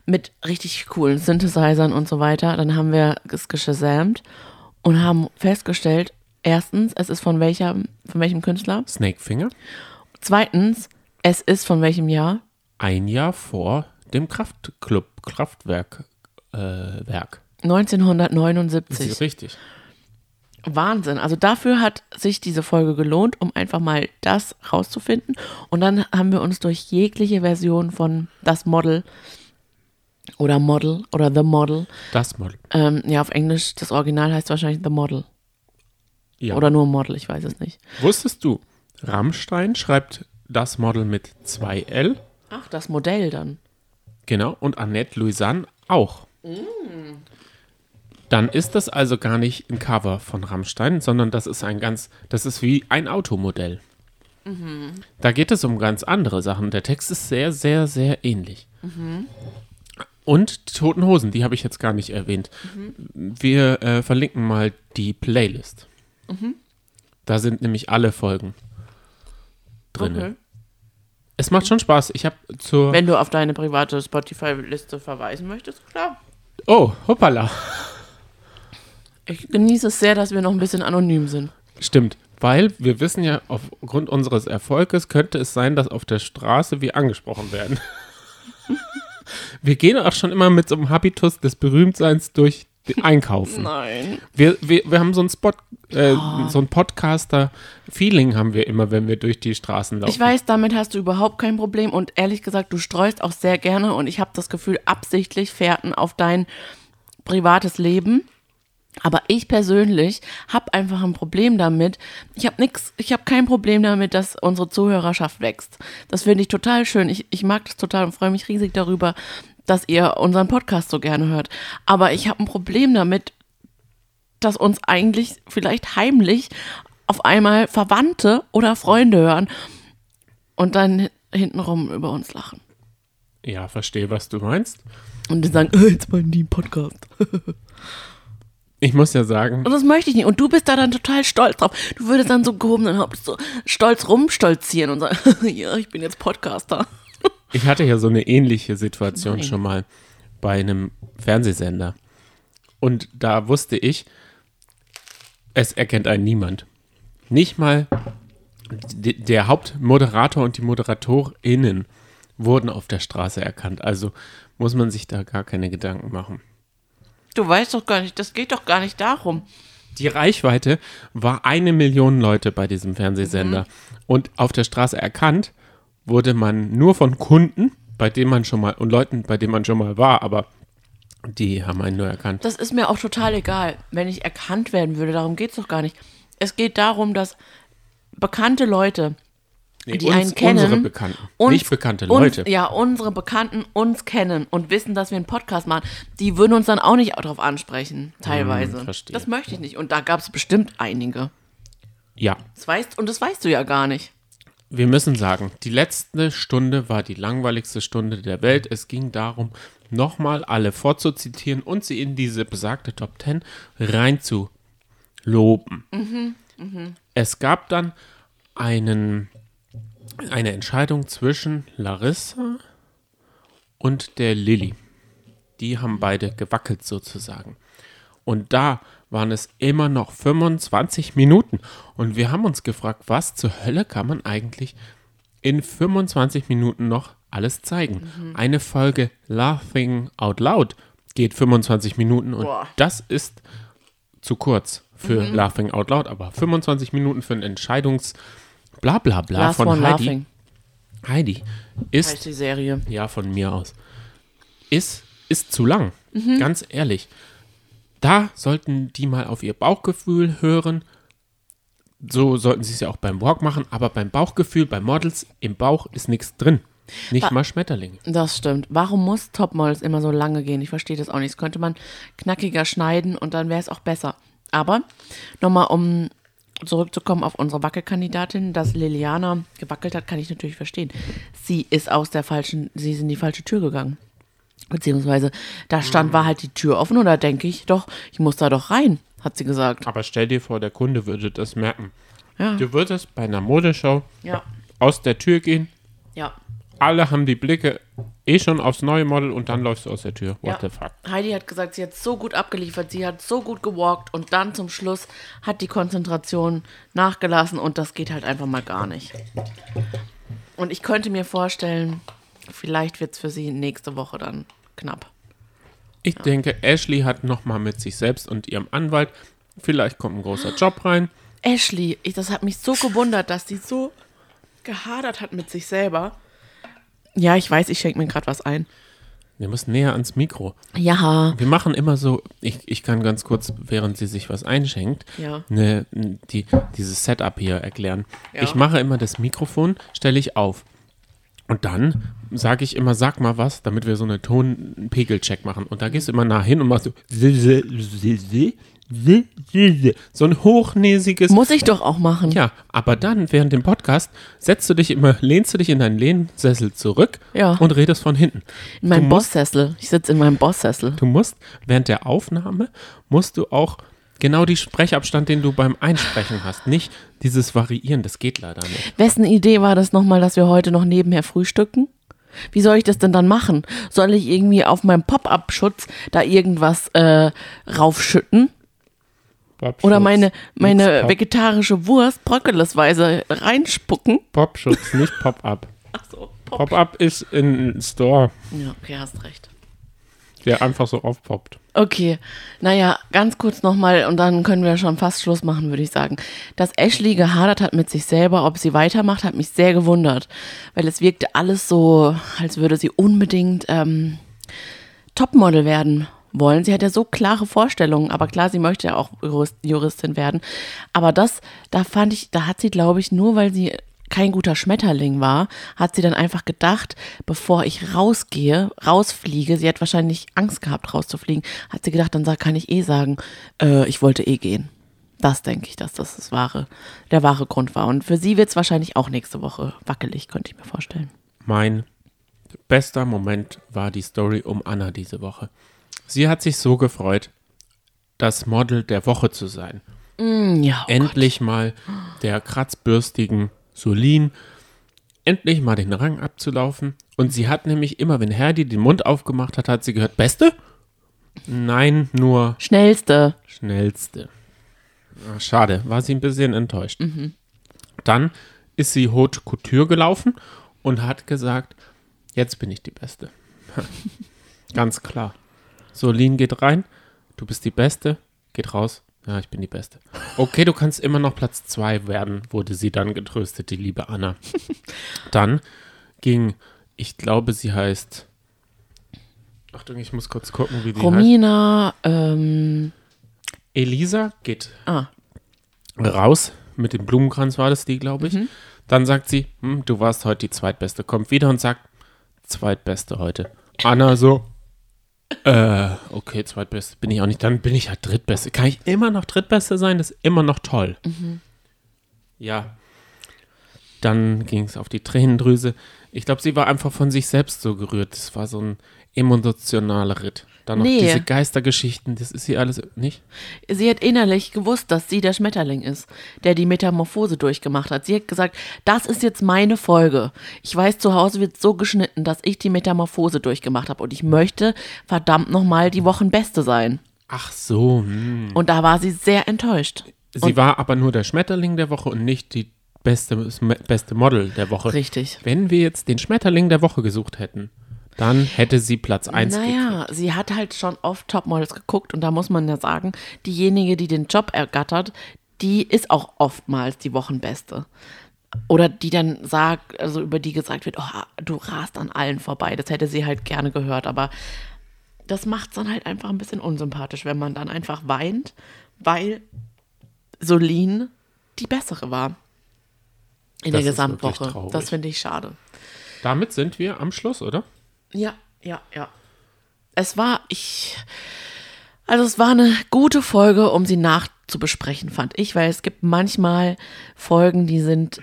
S1: mit richtig coolen Synthesizern und so weiter. Dann haben wir es geshazamt und haben festgestellt, erstens, es ist von welcher, von welchem Künstler?
S2: Snakefinger,
S1: Zweitens, es ist von welchem Jahr?
S2: ein Jahr vor dem Kraftclub, Kraftwerk, äh, Werk. Das
S1: 1979.
S2: ist richtig.
S1: Wahnsinn. Also dafür hat sich diese Folge gelohnt, um einfach mal das rauszufinden. Und dann haben wir uns durch jegliche Version von das Model oder Model oder The Model,
S2: Das Model.
S1: ähm, ja, auf Englisch, das Original heißt wahrscheinlich The Model.
S2: Ja.
S1: Oder nur Model, ich weiß es nicht.
S2: Wusstest du, Rammstein schreibt das Model mit 2L,
S1: Ach, das Modell dann.
S2: genau, und Annette Louisanne auch. Dann ist das also gar nicht ein Cover von Rammstein, sondern das ist ein ganz, das ist wie ein Automodell. Da geht es um ganz andere Sachen. Der Text ist sehr, sehr, sehr ähnlich. Und die Toten Hosen, die habe ich jetzt gar nicht erwähnt. Wir äh, verlinken mal die Playlist. Da sind nämlich alle Folgen drin.
S1: Okay.
S2: Es macht schon Spaß. Ich habe zur.
S1: Wenn du auf deine private Spotify-Liste verweisen möchtest, klar.
S2: oh, hoppala.
S1: Ich genieße es sehr, dass wir noch ein bisschen anonym sind.
S2: Stimmt. Weil wir wissen ja, aufgrund unseres Erfolges könnte es sein, dass auf der Straße wir angesprochen werden. wir gehen auch schon immer mit so einem Habitus des Berühmtseins durch den Einkaufen.
S1: Nein.
S2: Wir, wir, wir haben so ein Spot, äh, so ein Podcaster-Feeling haben wir immer, wenn wir durch die Straßen laufen.
S1: Ich weiß, damit hast du überhaupt kein Problem und ehrlich gesagt, du streust auch sehr gerne und ich habe das Gefühl, absichtlich Fährten auf dein privates Leben. Aber ich persönlich habe einfach ein Problem damit. Ich habe nix, ich habe kein Problem damit, dass unsere Zuhörerschaft wächst. Das finde ich total schön. Ich, ich mag das total und freue mich riesig darüber, dass ihr unseren Podcast so gerne hört. Aber ich habe ein Problem damit, dass uns eigentlich vielleicht heimlich auf einmal Verwandte oder Freunde hören und dann hintenrum über uns lachen.
S2: Ja, verstehe, was du meinst.
S1: Und dann sagen, äh, jetzt mal die Podcast.
S2: Ich muss ja sagen,
S1: Und das möchte ich nicht. Und du bist da dann total stolz drauf. Du würdest dann so gehobenen Hauptes so stolz rumstolzieren und sagen, ja, ich bin jetzt Podcaster.
S2: ich hatte ja so eine ähnliche Situation
S1: Nein.
S2: schon mal bei einem Fernsehsender. Und da wusste ich, es erkennt einen niemand. Nicht mal der Hauptmoderator und die ModeratorInnen wurden auf der Straße erkannt. Also muss man sich da gar keine Gedanken machen.
S1: Du weißt doch gar nicht, das geht doch gar nicht darum.
S2: Die Reichweite war eine Million Leute bei diesem Fernsehsender.
S1: Mhm.
S2: Und auf der Straße erkannt wurde man nur von Kunden, bei denen man schon mal, und Leuten, bei denen man schon mal war, aber die haben einen nur erkannt.
S1: Das ist mir auch total egal, wenn ich erkannt werden würde. Darum geht es doch gar nicht. Es geht darum, dass bekannte Leute,
S2: Nee,
S1: die
S2: uns,
S1: einen kennen,
S2: Unsere Bekannten,
S1: uns,
S2: nicht bekannte
S1: uns,
S2: Leute.
S1: Ja, unsere Bekannten uns kennen und wissen, dass wir einen Podcast machen, die würden uns dann auch nicht darauf ansprechen, teilweise.
S2: Hm, verstehe.
S1: das möchte ich nicht. Und da gab es bestimmt einige.
S2: Ja,
S1: Das weißt, und das weißt du ja gar nicht.
S2: wir müssen sagen, die letzte Stunde war die langweiligste Stunde der Welt. Es ging darum, nochmal alle vorzuzitieren und sie in diese besagte Top 10 reinzuloben. Es gab dann einen, eine Entscheidung zwischen Larissa und der Lilly. die haben beide gewackelt sozusagen. Und da waren es immer noch 25 Minuten. Und wir haben uns gefragt, was zur Hölle kann man eigentlich in 25 Minuten noch alles zeigen? Eine Folge Laughing Out Loud geht 25 Minuten und
S1: Boah.
S2: das ist zu kurz für Laughing Out Loud, aber 25 Minuten für ein Entscheidungs Blablabla
S1: Last
S2: von Heidi.
S1: Laughing
S2: Heidi ist
S1: heißt die Serie.
S2: ja, von mir aus. Ist, ist zu lang.
S1: Mhm.
S2: Ganz ehrlich. Da sollten die mal auf ihr Bauchgefühl hören. So sollten sie es ja auch beim Walk machen. Aber beim Bauchgefühl, bei Models, im Bauch ist nichts drin. Nicht mal Schmetterlinge.
S1: Das stimmt. Warum muss Topmodels immer so lange gehen? Ich verstehe das auch nicht. Das könnte man knackiger schneiden und dann wäre es auch besser. Aber nochmal, um zurückzukommen auf unsere Wackelkandidatin, dass Liliana gewackelt hat, kann ich natürlich verstehen. Sie ist aus der falschen, sie ist in die falsche Tür gegangen. Beziehungsweise da stand, war halt die Tür offen und da denke ich doch, ich muss da doch rein, hat sie gesagt.
S2: Aber stell dir vor, der Kunde würde das merken.
S1: Ja,
S2: Du würdest bei einer Modeshow
S1: ja,
S2: aus der Tür gehen.
S1: ja.
S2: Alle haben die Blicke eh schon aufs neue Model und dann läufst du aus der Tür. What
S1: Ja.
S2: the fuck?
S1: Heidi hat gesagt, sie hat so gut abgeliefert, sie hat so gut gewalkt und dann zum Schluss hat die Konzentration nachgelassen und das geht halt einfach mal gar nicht. Und ich könnte mir vorstellen, vielleicht wird es für sie nächste Woche dann knapp.
S2: Ich denke, Ashley hat nochmal mit sich selbst und ihrem Anwalt, vielleicht kommt ein großer Job rein.
S1: Ashley, ich, das hat mich so gewundert, dass sie so gehadert hat mit sich selber. Ja, ich weiß, ich schenke mir gerade was ein.
S2: Wir müssen näher ans Mikro.
S1: Ja,
S2: Wir machen immer so, ich, ich kann ganz kurz, während sie sich was einschenkt,
S1: Ja.
S2: ne, die, dieses Setup hier erklären.
S1: Ja.
S2: Ich mache immer das Mikrofon, stelle ich auf. Und dann sage ich immer, sag mal was, damit wir so eine Tonpegelcheck machen. Und da gehst du immer nah hin und machst so so ein hochnäsiges
S1: muss ich doch auch machen.
S2: Ja, aber dann während dem Podcast setzt du dich immer, lehnst du dich in deinen Lehnsessel zurück
S1: Ja.
S2: und redest von hinten.
S1: In meinem Bosssessel. Ich sitze in meinem Bosssessel.
S2: du musst während der Aufnahme musst du auch genau die Sprechabstand, den du beim Einsprechen hast, nicht dieses Variieren, das geht leider nicht.
S1: Wessen Idee war das nochmal, dass wir heute noch nebenher frühstücken? Wie soll ich das denn dann machen? Soll ich irgendwie auf meinem Pop-Up-Schutz da irgendwas äh, raufschütten? Oder meine, meine
S2: Pop,
S1: vegetarische Wurst bröckelesweise reinspucken?
S2: Popschutz, nicht Pop-up.
S1: Ach so, Pop.
S2: Pop-up ist ein Store,
S1: Ja, okay, hast recht.
S2: der einfach so aufpoppt.
S1: Okay, naja, ganz kurz nochmal und dann können wir schon fast Schluss machen, würde ich sagen. Dass Ashley gehadert hat mit sich selber, ob sie weitermacht, hat mich sehr gewundert, weil es wirkte alles so, als würde sie unbedingt ähm, Topmodel werden wollen. Sie hat ja so klare Vorstellungen, aber klar, sie möchte ja auch Jurist, Juristin werden. Aber das, da fand ich, da hat sie, glaube ich, nur weil sie kein guter Schmetterling war, hat sie dann einfach gedacht, bevor ich rausgehe, rausfliege, sie hat wahrscheinlich Angst gehabt, rauszufliegen, hat sie gedacht, dann kann ich eh sagen, äh, ich wollte eh gehen. Das denke ich, dass das, das wahre, der wahre Grund war. Und für sie wird es wahrscheinlich auch nächste Woche wackelig, könnte ich mir vorstellen.
S2: Mein bester Moment war die Story um Anna diese Woche. Sie hat sich so gefreut, das Model der Woche zu sein.
S1: Ja, oh
S2: Endlich mal der kratzbürstigen Solin, endlich mal den Rang abzulaufen. Und sie hat nämlich immer, wenn Herdi den Mund aufgemacht hat, hat sie gehört, Beste? Nein, nur
S1: Schnellste.
S2: Schnellste. Ah, Schade, war sie ein bisschen enttäuscht. Dann ist sie Haute Couture gelaufen und hat gesagt, jetzt bin ich die Beste. Ganz klar. Solin geht rein, du bist die Beste, geht raus, ja, ich bin die Beste. Okay, du kannst immer noch Platz zwei werden, wurde sie dann getröstet, die liebe Anna. Dann ging, ich glaube, sie heißt, Achtung, ich muss kurz gucken, wie die heißt.
S1: Romina, ähm,
S2: Elisa geht
S1: ah,
S2: raus. Mit dem Blumenkranz war das die, glaube ich. Dann sagt sie, hm, du warst heute die Zweitbeste. Kommt wieder und sagt, Zweitbeste heute. Anna so, äh, okay, Zweitbeste bin ich auch nicht. Dann bin ich halt Drittbeste. Kann ich immer noch Drittbeste sein? Das ist immer noch toll. Ja. Dann ging es auf die Tränendrüse. Ich glaube, sie war einfach von sich selbst so gerührt. Es war so ein emotionale Ritt. Dann noch
S1: Nee.
S2: diese Geistergeschichten, das ist hier alles nicht.
S1: Sie hat innerlich gewusst, dass sie der Schmetterling ist, der die Metamorphose durchgemacht hat. Sie hat gesagt, das ist jetzt meine Folge. Ich weiß, zu Hause wird so geschnitten, dass ich die Metamorphose durchgemacht habe und ich möchte verdammt nochmal die Wochenbeste sein.
S2: Ach so, hm.
S1: Und da war sie sehr enttäuscht.
S2: Sie war aber nur der Schmetterling der Woche und nicht die beste, beste Model der Woche.
S1: Richtig.
S2: Wenn wir jetzt den Schmetterling der Woche gesucht hätten, dann hätte sie Platz 1
S1: Naja, sie hat halt schon oft Topmodels geguckt und da muss man ja sagen, diejenige, die den Job ergattert, die ist auch oftmals die Wochenbeste. Oder die dann sagt, also über die gesagt wird, oh, du rast an allen vorbei. Das hätte sie halt gerne gehört, aber das macht es dann halt einfach ein bisschen unsympathisch, wenn man dann einfach weint, weil Solin die bessere war. In
S2: Das
S1: der Gesamtwoche. Das finde ich schade.
S2: Damit sind wir am Schluss, oder?
S1: Ja, ja, ja. Es war, ich, also es war eine gute Folge, um sie nachzubesprechen, fand ich, weil es gibt manchmal Folgen, die sind,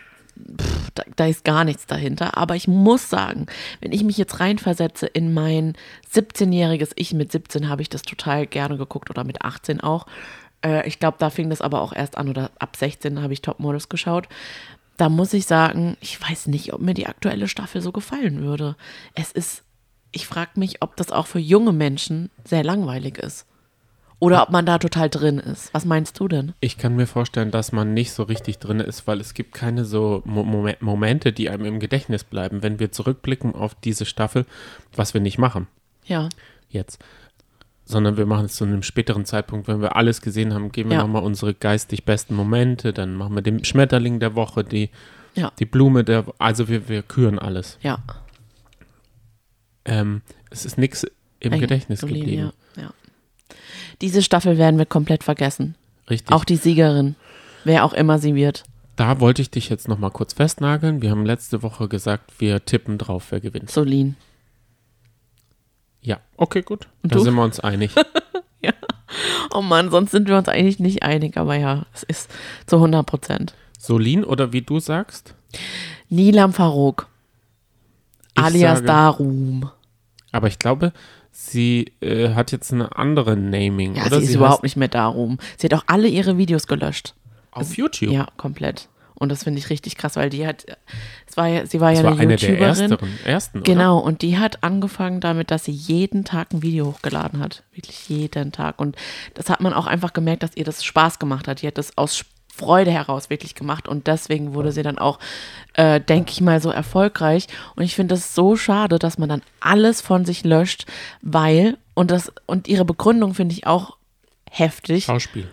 S1: pff, da, da ist gar nichts dahinter. Aber ich muss sagen, wenn ich mich jetzt reinversetze in mein 17-jähriges Ich, mit 17 habe ich das total gerne geguckt oder mit 18 auch. Äh, ich glaube, da fing das aber auch erst an oder ab 16 habe ich Topmodels geschaut. Da muss ich sagen, ich weiß nicht, ob mir die aktuelle Staffel so gefallen würde. Es ist, ich frage mich, ob das auch für junge Menschen sehr langweilig ist. Oder ob man da total drin ist. Was meinst du denn?
S2: Ich kann mir vorstellen, dass man nicht so richtig drin ist, weil es gibt keine so Mo Momen- Momente, die einem im Gedächtnis bleiben, wenn wir zurückblicken auf diese Staffel, was wir nicht machen
S1: Ja,
S2: jetzt. Sondern wir machen es zu einem späteren Zeitpunkt, wenn wir alles gesehen haben, geben wir
S1: Ja.
S2: nochmal unsere geistig besten Momente, dann machen wir den Schmetterling der Woche, die,
S1: ja,
S2: die Blume der also wir, wir küren alles.
S1: ja.
S2: Ähm, es ist nichts im
S1: Ey,
S2: Gedächtnis
S1: Solin,
S2: geblieben.
S1: Ja, ja. Diese Staffel werden wir komplett vergessen.
S2: Richtig.
S1: Auch die Siegerin. Wer auch immer sie wird.
S2: da wollte ich dich jetzt nochmal kurz festnageln. Wir haben letzte Woche gesagt, wir tippen drauf, wer gewinnt.
S1: Solin.
S2: Ja, okay, gut.
S1: Und
S2: da
S1: du?
S2: sind wir uns einig.
S1: Oh Mann, sonst sind wir uns eigentlich nicht einig. Aber ja, es ist zu 100 Prozent.
S2: Solin oder wie du sagst?
S1: Nilam Farouk.
S2: Ich
S1: alias
S2: sage-
S1: Darum.
S2: Aber ich glaube, sie äh, hat jetzt eine andere Naming,
S1: Ja,
S2: oder?
S1: sie ist überhaupt nicht mehr Darum. Sie hat auch alle ihre Videos gelöscht.
S2: auf YouTube.
S1: Ja, komplett. Und das finde ich richtig krass, weil die hat, es war ja, sie war
S2: das
S1: ja
S2: war
S1: eine
S2: eine der
S1: YouTuberin.
S2: ersteren, ersten,
S1: Genau, und die hat angefangen damit, dass sie jeden Tag ein Video hochgeladen hat. Wirklich jeden Tag. Und das hat man auch einfach gemerkt, dass ihr das Spaß gemacht hat. Die hat das aus Freude heraus wirklich gemacht. Und deswegen wurde sie dann auch, äh, denke ich mal, so erfolgreich. Und ich finde das so schade, dass man dann alles von sich löscht, weil, und das, und ihre Begründung finde ich auch heftig.
S2: Schauspiel.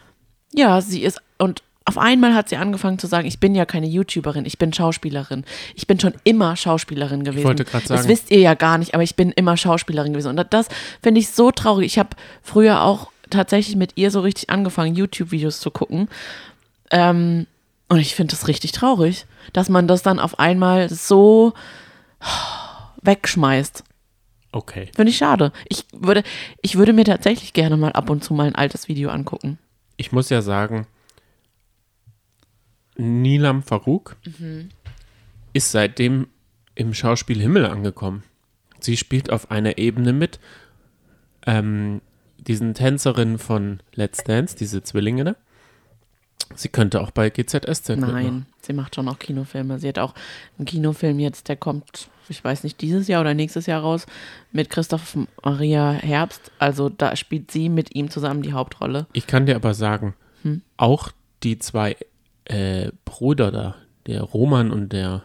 S1: Ja, sie ist und auf einmal hat sie angefangen zu sagen, ich bin ja keine YouTuberin, ich bin Schauspielerin. Ich bin schon immer Schauspielerin gewesen.
S2: wollte grad
S1: Das
S2: sagen.
S1: wisst ihr ja gar nicht, aber ich bin immer Schauspielerin gewesen. Und das finde ich so traurig. Ich habe früher auch tatsächlich mit ihr so richtig angefangen, YouTube-Videos zu gucken. Ähm, und ich finde das richtig traurig, dass man das dann auf einmal so wegschmeißt.
S2: Okay.
S1: Finde ich schade. Ich würde, ich würde mir tatsächlich gerne mal ab und zu mal ein altes Video angucken.
S2: Ich muss ja sagen, Nilam Farouk
S1: Mhm.
S2: ist seitdem im Schauspiel Himmel angekommen. Sie spielt auf einer Ebene mit. Ähm, diesen Tänzerinnen von Let's Dance, diese Zwillinge. Sie könnte auch bei GZSZ mitmachen.
S1: Nein, sie macht schon auch Kinofilme. Sie hat auch einen Kinofilm jetzt, der kommt, ich weiß nicht, dieses Jahr oder nächstes Jahr raus, mit Christoph Maria Herbst. Also da spielt sie mit ihm zusammen die Hauptrolle.
S2: Ich kann dir aber sagen,
S1: Hm.
S2: auch die zwei äh, Brüder da, der Roman und der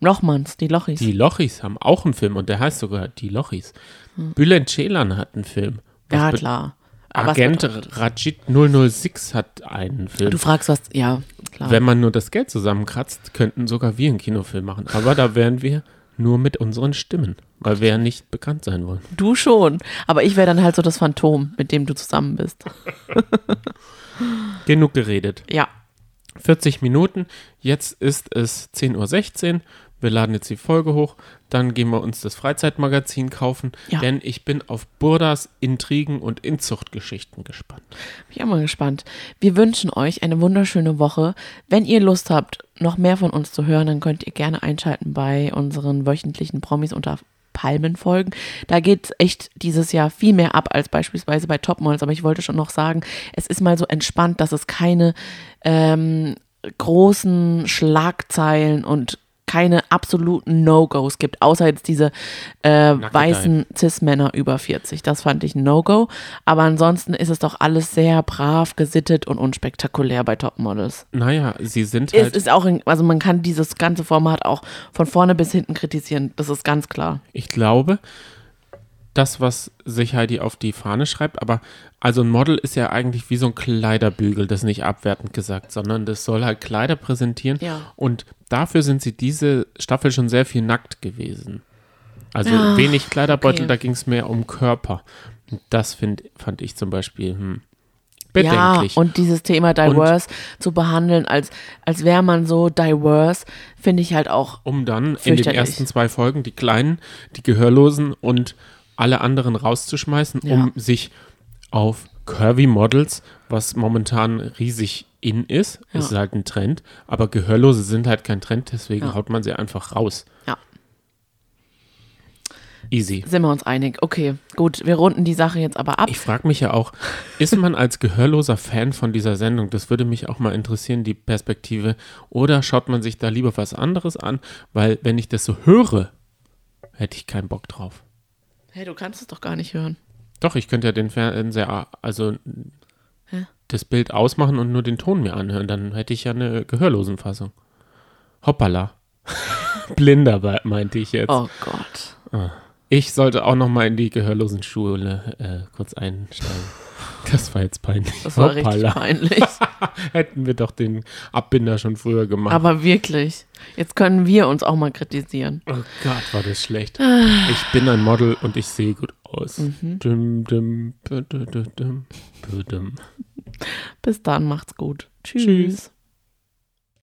S1: Lochmanns, die Lochis.
S2: Die Lochis haben auch einen Film und der heißt sogar Die Lochis. Bülent Ceylan hat einen Film. Was
S1: Hm. ja, klar.
S2: Agent Rajit 006 hat einen Film.
S1: Du fragst was, ja, klar.
S2: Wenn man nur das Geld zusammenkratzt, könnten sogar wir einen Kinofilm machen. Aber da wären wir nur mit unseren Stimmen, weil wir ja nicht bekannt sein wollen.
S1: Du schon. Aber ich wäre dann halt so das Phantom, mit dem du zusammen bist.
S2: Genug geredet.
S1: Ja.
S2: 40 Minuten. Jetzt ist es 10.16 Uhr. Wir laden jetzt die Folge hoch. Dann gehen wir uns das Freizeitmagazin kaufen.
S1: Ja.
S2: Denn ich bin auf Burdas Intrigen und Inzuchtgeschichten gespannt.
S1: Bin ich auch mal gespannt. Wir wünschen euch eine wunderschöne Woche. Wenn ihr Lust habt, noch mehr von uns zu hören, dann könnt ihr gerne einschalten bei unseren wöchentlichen Promis unter Palmenfolgen. Da geht echt dieses Jahr viel mehr ab als beispielsweise bei Topmodels. Aber ich wollte schon noch sagen, es ist mal so entspannt, dass es keine ähm, großen Schlagzeilen und keine absoluten No-Gos gibt, außer jetzt diese äh, weißen Cis-Männer über 40. Das fand ich ein No-Go. Aber ansonsten ist es doch alles sehr brav, gesittet und unspektakulär bei Topmodels.
S2: Naja, sie sind
S1: Es
S2: halt.
S1: ist auch, in, also man kann dieses ganze Format auch von vorne bis hinten kritisieren. Das ist ganz klar.
S2: Ich glaube, das, was sich Heidi auf die Fahne schreibt, aber also ein Model ist ja eigentlich wie so ein Kleiderbügel, das nicht abwertend gesagt, sondern das soll halt Kleider präsentieren.
S1: Ja.
S2: Und dafür sind sie diese Staffel schon sehr viel nackt gewesen. Also
S1: Ja,
S2: wenig Kleiderbeutel,
S1: okay.
S2: da ging es mehr um Körper. Und das find, fand ich zum Beispiel hm,
S1: Ja,
S2: bedenklich.
S1: und dieses Thema diverse zu behandeln, als, als wäre man so diverse, finde ich halt auch
S2: um dann in den ersten zwei Folgen die Kleinen, die Gehörlosen und alle anderen rauszuschmeißen,
S1: Ja.
S2: um sich auf Curvy Models, was momentan riesig in ist,
S1: Ja.
S2: ist halt ein Trend, aber Gehörlose sind halt kein Trend, deswegen
S1: Ja.
S2: haut man sie einfach raus.
S1: Ja.
S2: Easy.
S1: Sind wir uns einig? Okay, gut, wir runden die Sache jetzt aber ab.
S2: Ich frage mich ja auch, ist man als Gehörloser Fan von dieser Sendung? Das würde mich auch mal interessieren, die Perspektive. Oder schaut man sich da lieber was anderes an? Weil, wenn ich das so höre, hätte ich keinen Bock drauf.
S1: Hey, du kannst es doch gar nicht hören.
S2: Doch, ich könnte ja den Fernseher, also
S1: Hä?
S2: das Bild ausmachen und nur den Ton mir anhören. Dann hätte ich ja eine Gehörlosenfassung. Hoppala. Blinder meinte ich jetzt.
S1: Oh Gott.
S2: Ich sollte auch noch mal in die Gehörlosenschule äh, kurz einsteigen. Das war jetzt peinlich.
S1: Das war richtig
S2: Hoppala.
S1: peinlich.
S2: Hätten wir doch den Abbinder schon früher gemacht.
S1: Aber wirklich. Jetzt können wir uns auch mal kritisieren.
S2: oh Gott, war das schlecht. Ich bin ein Model und ich sehe gut aus.
S1: Mhm.
S2: Dum, dum, dum.
S1: Bis dann, macht's gut. Tschüss.
S2: Tschüss.